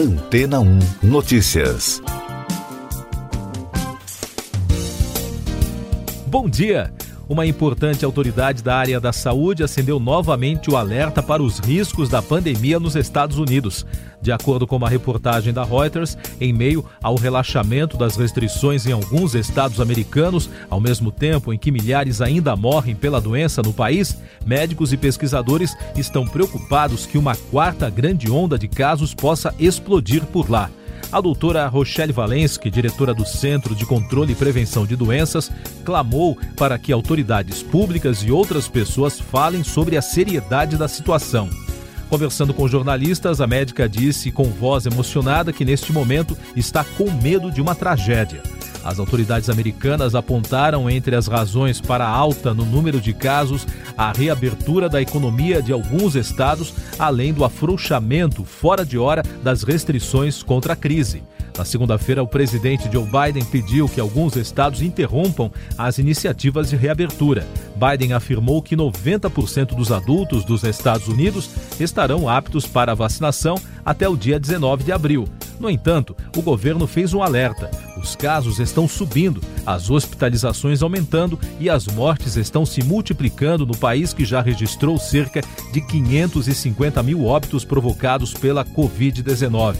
Antena 1 Notícias. Bom dia! Uma importante autoridade da área da saúde acendeu novamente o alerta para os riscos da pandemia nos Estados Unidos. De acordo com uma reportagem da Reuters, em meio ao relaxamento das restrições em alguns estados americanos, ao mesmo tempo em que milhares ainda morrem pela doença no país, médicos e pesquisadores estão preocupados que uma quarta grande onda de casos possa explodir por lá. A doutora Rochelle Valensky, diretora do Centro de Controle e Prevenção de Doenças, clamou para que autoridades públicas e outras pessoas falem sobre a seriedade da situação. Conversando com jornalistas, a médica disse com voz emocionada que neste momento está com medo de uma tragédia. As autoridades americanas apontaram entre as razões para a alta no número de casos a reabertura da economia de alguns estados, além do afrouxamento fora de hora das restrições contra a crise. Na segunda-feira, o presidente Joe Biden pediu que alguns estados interrompam as iniciativas de reabertura. Biden afirmou que 90% dos adultos dos Estados Unidos estarão aptos para vacinação até o dia 19 de abril. No entanto, o governo fez um alerta. Os casos estão subindo, as hospitalizações aumentando e as mortes estão se multiplicando no país que já registrou cerca de 550 mil óbitos provocados pela Covid-19.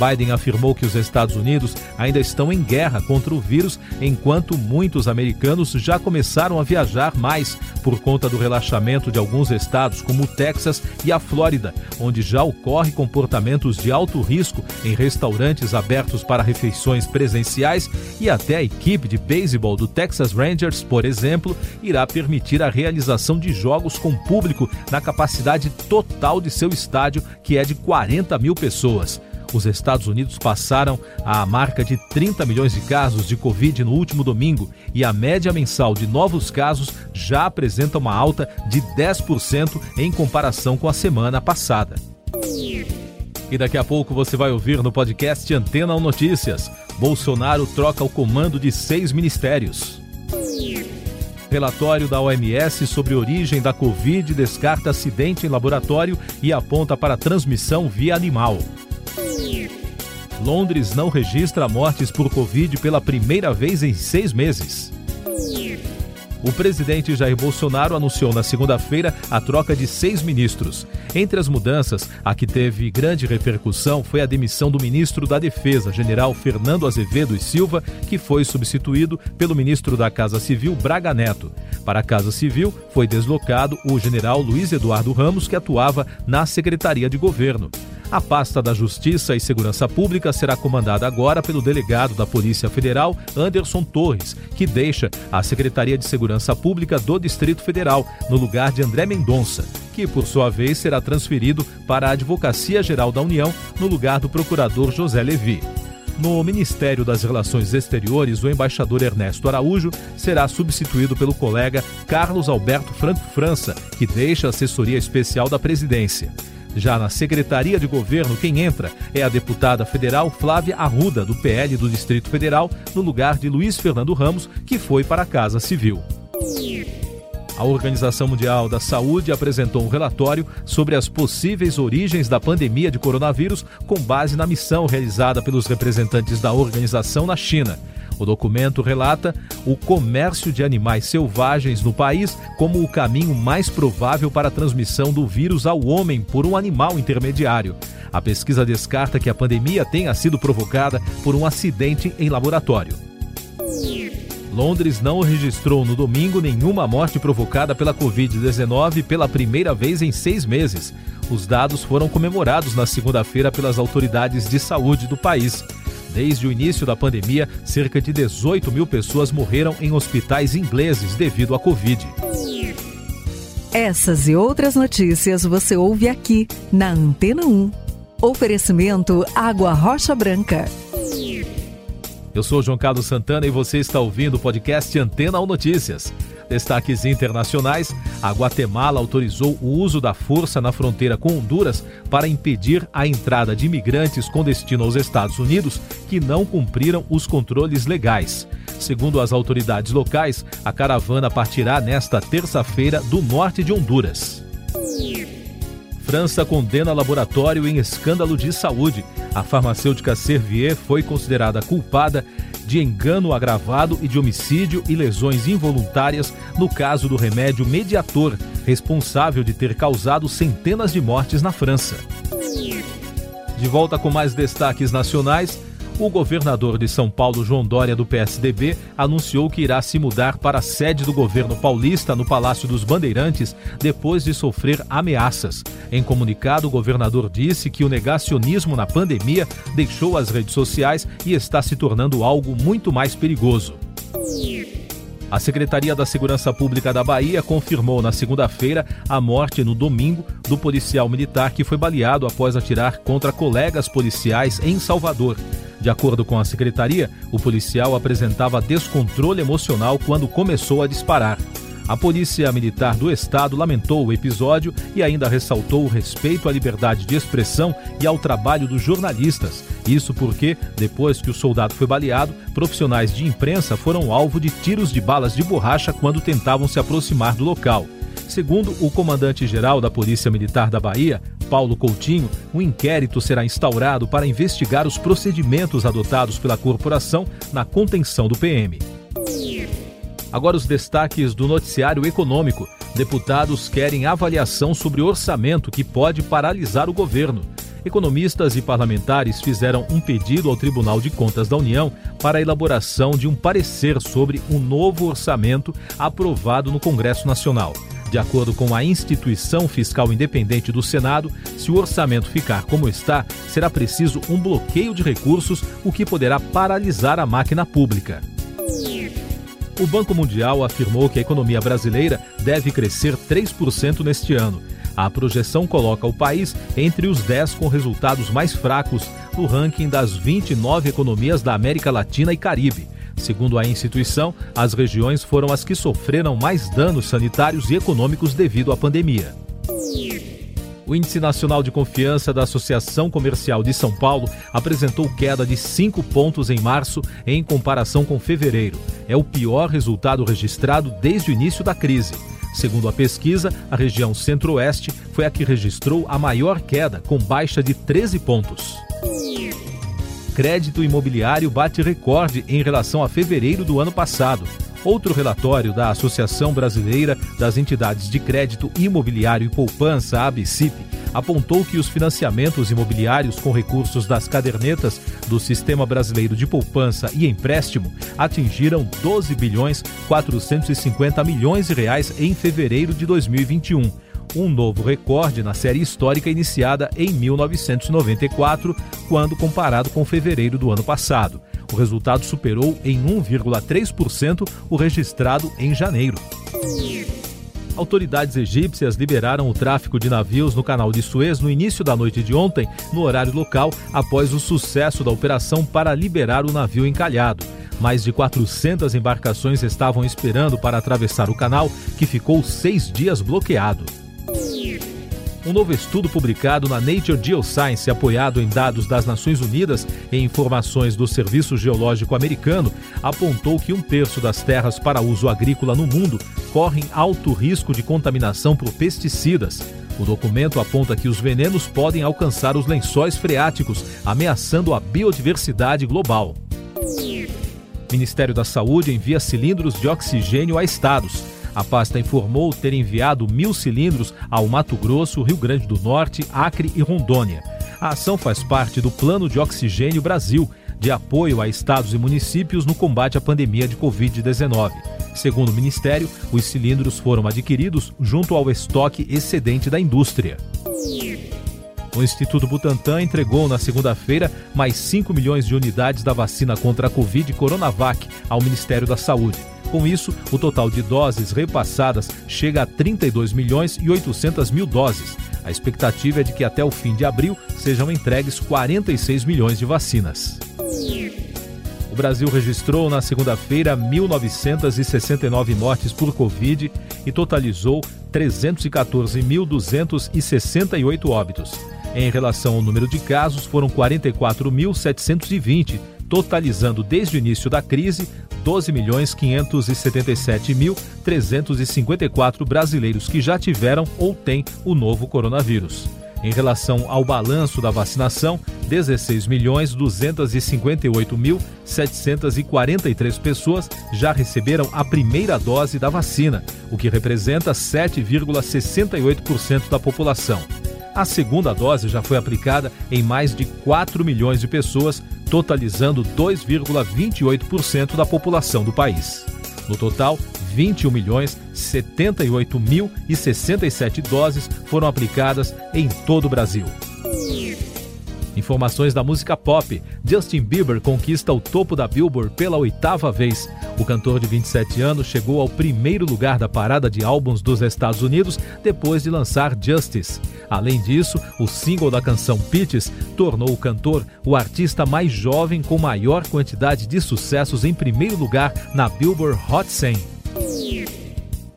Biden afirmou que os Estados Unidos ainda estão em guerra contra o vírus, enquanto muitos americanos já começaram a viajar mais por conta do relaxamento de alguns estados, como o Texas e a Flórida, onde já ocorre comportamentos de alto risco em restaurantes abertos para refeições presenciais e até a equipe de beisebol do Texas Rangers, por exemplo, irá permitir a realização de jogos com público na capacidade total de seu estádio, que é de 40 mil pessoas. Os Estados Unidos passaram a marca de 30 milhões de casos de Covid no último domingo e a média mensal de novos casos já apresenta uma alta de 10% em comparação com a semana passada. E daqui a pouco você vai ouvir no podcast Antena ou Notícias. Bolsonaro troca o comando de seis ministérios. Relatório da OMS sobre origem da Covid descarta acidente em laboratório e aponta para transmissão via animal. Londres não registra mortes por Covid pela primeira vez em seis meses. O presidente Jair Bolsonaro anunciou na segunda-feira a troca de seis ministros. Entre as mudanças, a que teve grande repercussão foi a demissão do ministro da Defesa, general Fernando Azevedo e Silva, que foi substituído pelo ministro da Casa Civil, Braga Neto. Para a Casa Civil, foi deslocado o general Luiz Eduardo Ramos, que atuava na Secretaria de Governo. A pasta da Justiça e Segurança Pública será comandada agora pelo delegado da Polícia Federal, Anderson Torres, que deixa a Secretaria de Segurança Pública do Distrito Federal, no lugar de André Mendonça, que, por sua vez, será transferido para a Advocacia Geral da União, no lugar do procurador José Levi. No Ministério das Relações Exteriores, o embaixador Ernesto Araújo será substituído pelo colega Carlos Alberto Franco França, que deixa a assessoria especial da presidência. Já na Secretaria de Governo, quem entra é a deputada federal Flávia Arruda, do PL do Distrito Federal, no lugar de Luiz Fernando Ramos, que foi para a Casa Civil. A Organização Mundial da Saúde apresentou um relatório sobre as possíveis origens da pandemia de coronavírus com base na missão realizada pelos representantes da organização na China. O documento relata o comércio de animais selvagens no país como o caminho mais provável para a transmissão do vírus ao homem por um animal intermediário. A pesquisa descarta que a pandemia tenha sido provocada por um acidente em laboratório. Londres não registrou no domingo nenhuma morte provocada pela Covid-19 pela primeira vez em seis meses. Os dados foram comemorados na segunda-feira pelas autoridades de saúde do país. Desde o início da pandemia, cerca de 18 mil pessoas morreram em hospitais ingleses devido à Covid. Essas e outras notícias você ouve aqui na Antena 1. Oferecimento Água Rocha Branca. Eu sou João Carlos Santana e você está ouvindo o podcast Antena 1 Notícias. Destaques internacionais: a Guatemala autorizou o uso da força na fronteira com Honduras para impedir a entrada de imigrantes com destino aos Estados Unidos que não cumpriram os controles legais. Segundo as autoridades locais, a caravana partirá nesta terça-feira do norte de Honduras. França condena laboratório em escândalo de saúde. A farmacêutica Servier foi considerada culpada de engano agravado e de homicídio e lesões involuntárias no caso do remédio Mediator, responsável de ter causado centenas de mortes na França. De volta com mais destaques nacionais. O governador de São Paulo, João Dória, do PSDB, anunciou que irá se mudar para a sede do governo paulista, no Palácio dos Bandeirantes, depois de sofrer ameaças. Em comunicado, o governador disse que o negacionismo na pandemia deixou as redes sociais e está se tornando algo muito mais perigoso. A Secretaria da Segurança Pública da Bahia confirmou na segunda-feira a morte no domingo do policial militar que foi baleado após atirar contra colegas policiais em Salvador. De acordo com a secretaria, o policial apresentava descontrole emocional quando começou a disparar. A Polícia Militar do Estado lamentou o episódio e ainda ressaltou o respeito à liberdade de expressão e ao trabalho dos jornalistas. Isso porque, depois que o soldado foi baleado, profissionais de imprensa foram alvo de tiros de balas de borracha quando tentavam se aproximar do local. Segundo o comandante-geral da Polícia Militar da Bahia, Paulo Coutinho, um inquérito será instaurado para investigar os procedimentos adotados pela corporação na contenção do PM. Agora os destaques do noticiário econômico. Deputados querem avaliação sobre orçamento que pode paralisar o governo. Economistas e parlamentares fizeram um pedido ao Tribunal de Contas da União para a elaboração de um parecer sobre um novo orçamento aprovado no Congresso Nacional. De acordo com a instituição fiscal independente do Senado, se o orçamento ficar como está, será preciso um bloqueio de recursos, o que poderá paralisar a máquina pública. O Banco Mundial afirmou que a economia brasileira deve crescer 3% neste ano. A projeção coloca o país entre os 10 com resultados mais fracos no ranking das 29 economias da América Latina e Caribe. Segundo a instituição, as regiões foram as que sofreram mais danos sanitários e econômicos devido à pandemia. O Índice Nacional de Confiança da Associação Comercial de São Paulo apresentou queda de 5 pontos em março em comparação com fevereiro. É o pior resultado registrado desde o início da crise. Segundo a pesquisa, a região Centro-Oeste foi a que registrou a maior queda, com baixa de 13 pontos crédito imobiliário bate recorde em relação a fevereiro do ano passado. Outro relatório da Associação Brasileira das Entidades de Crédito Imobiliário e Poupança, ABCIP, apontou que os financiamentos imobiliários com recursos das cadernetas do Sistema Brasileiro de Poupança e Empréstimo atingiram 12 bilhões 450 milhões de reais em fevereiro de 2021 um novo recorde na série histórica iniciada em 1994, quando comparado com fevereiro do ano passado. O resultado superou em 1,3% o registrado em janeiro. Autoridades egípcias liberaram o tráfico de navios no canal de Suez no início da noite de ontem, no horário local, após o sucesso da operação para liberar o navio encalhado. Mais de 400 embarcações estavam esperando para atravessar o canal, que ficou seis dias bloqueado. Um novo estudo publicado na Nature Geoscience, apoiado em dados das Nações Unidas e informações do Serviço Geológico Americano, apontou que um terço das terras para uso agrícola no mundo correm alto risco de contaminação por pesticidas. O documento aponta que os venenos podem alcançar os lençóis freáticos, ameaçando a biodiversidade global. Ministério da Saúde envia cilindros de oxigênio a estados. A pasta informou ter enviado mil cilindros ao Mato Grosso, Rio Grande do Norte, Acre e Rondônia. A ação faz parte do Plano de Oxigênio Brasil, de apoio a estados e municípios no combate à pandemia de Covid-19. Segundo o Ministério, os cilindros foram adquiridos junto ao estoque excedente da indústria. O Instituto Butantan entregou na segunda-feira mais 5 milhões de unidades da vacina contra a Covid Coronavac ao Ministério da Saúde. Com isso, o total de doses repassadas chega a 32 milhões e 800 mil doses. A expectativa é de que até o fim de abril sejam entregues 46 milhões de vacinas. O Brasil registrou na segunda-feira 1.969 mortes por Covid e totalizou 314.268 óbitos. Em relação ao número de casos, foram 44.720, totalizando desde o início da crise 12.577.354 brasileiros que já tiveram ou têm o novo coronavírus. Em relação ao balanço da vacinação, 16 milhões 258 mil 743 pessoas já receberam a primeira dose da vacina, o que representa 7,68% da população. A segunda dose já foi aplicada em mais de 4 milhões de pessoas, totalizando 2,28% da população do país. No total, 21 milhões 78 mil e 67 doses foram aplicadas em todo o Brasil. Informações da música pop. Justin Bieber conquista o topo da Billboard pela oitava vez. O cantor de 27 anos chegou ao primeiro lugar da parada de álbuns dos Estados Unidos depois de lançar Justice. Além disso, o single da canção Peaches tornou o cantor o artista mais jovem com maior quantidade de sucessos em primeiro lugar na Billboard Hot 100.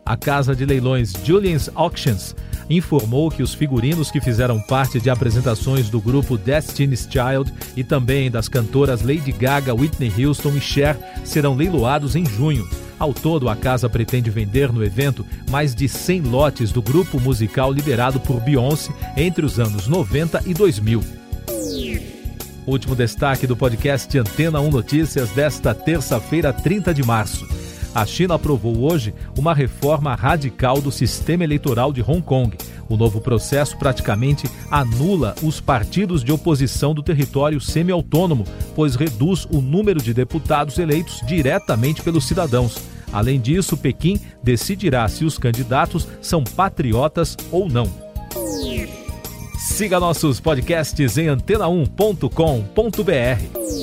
A casa de leilões Julian's Auctions informou que os figurinos que fizeram parte de apresentações do grupo Destiny's Child e também das cantoras Lady Gaga, Whitney Houston e Cher serão leiloados em junho. Ao todo, a casa pretende vender no evento mais de 100 lotes do grupo musical liderado por Beyoncé entre os anos 90 e 2000. Último destaque do podcast Antena 1 Notícias desta terça-feira, 30 de março a China aprovou hoje uma reforma radical do sistema eleitoral de Hong Kong. O novo processo praticamente anula os partidos de oposição do território semi-autônomo, pois reduz o número de deputados eleitos diretamente pelos cidadãos. Além disso, Pequim decidirá se os candidatos são patriotas ou não. Siga nossos podcasts em antena1.com.br.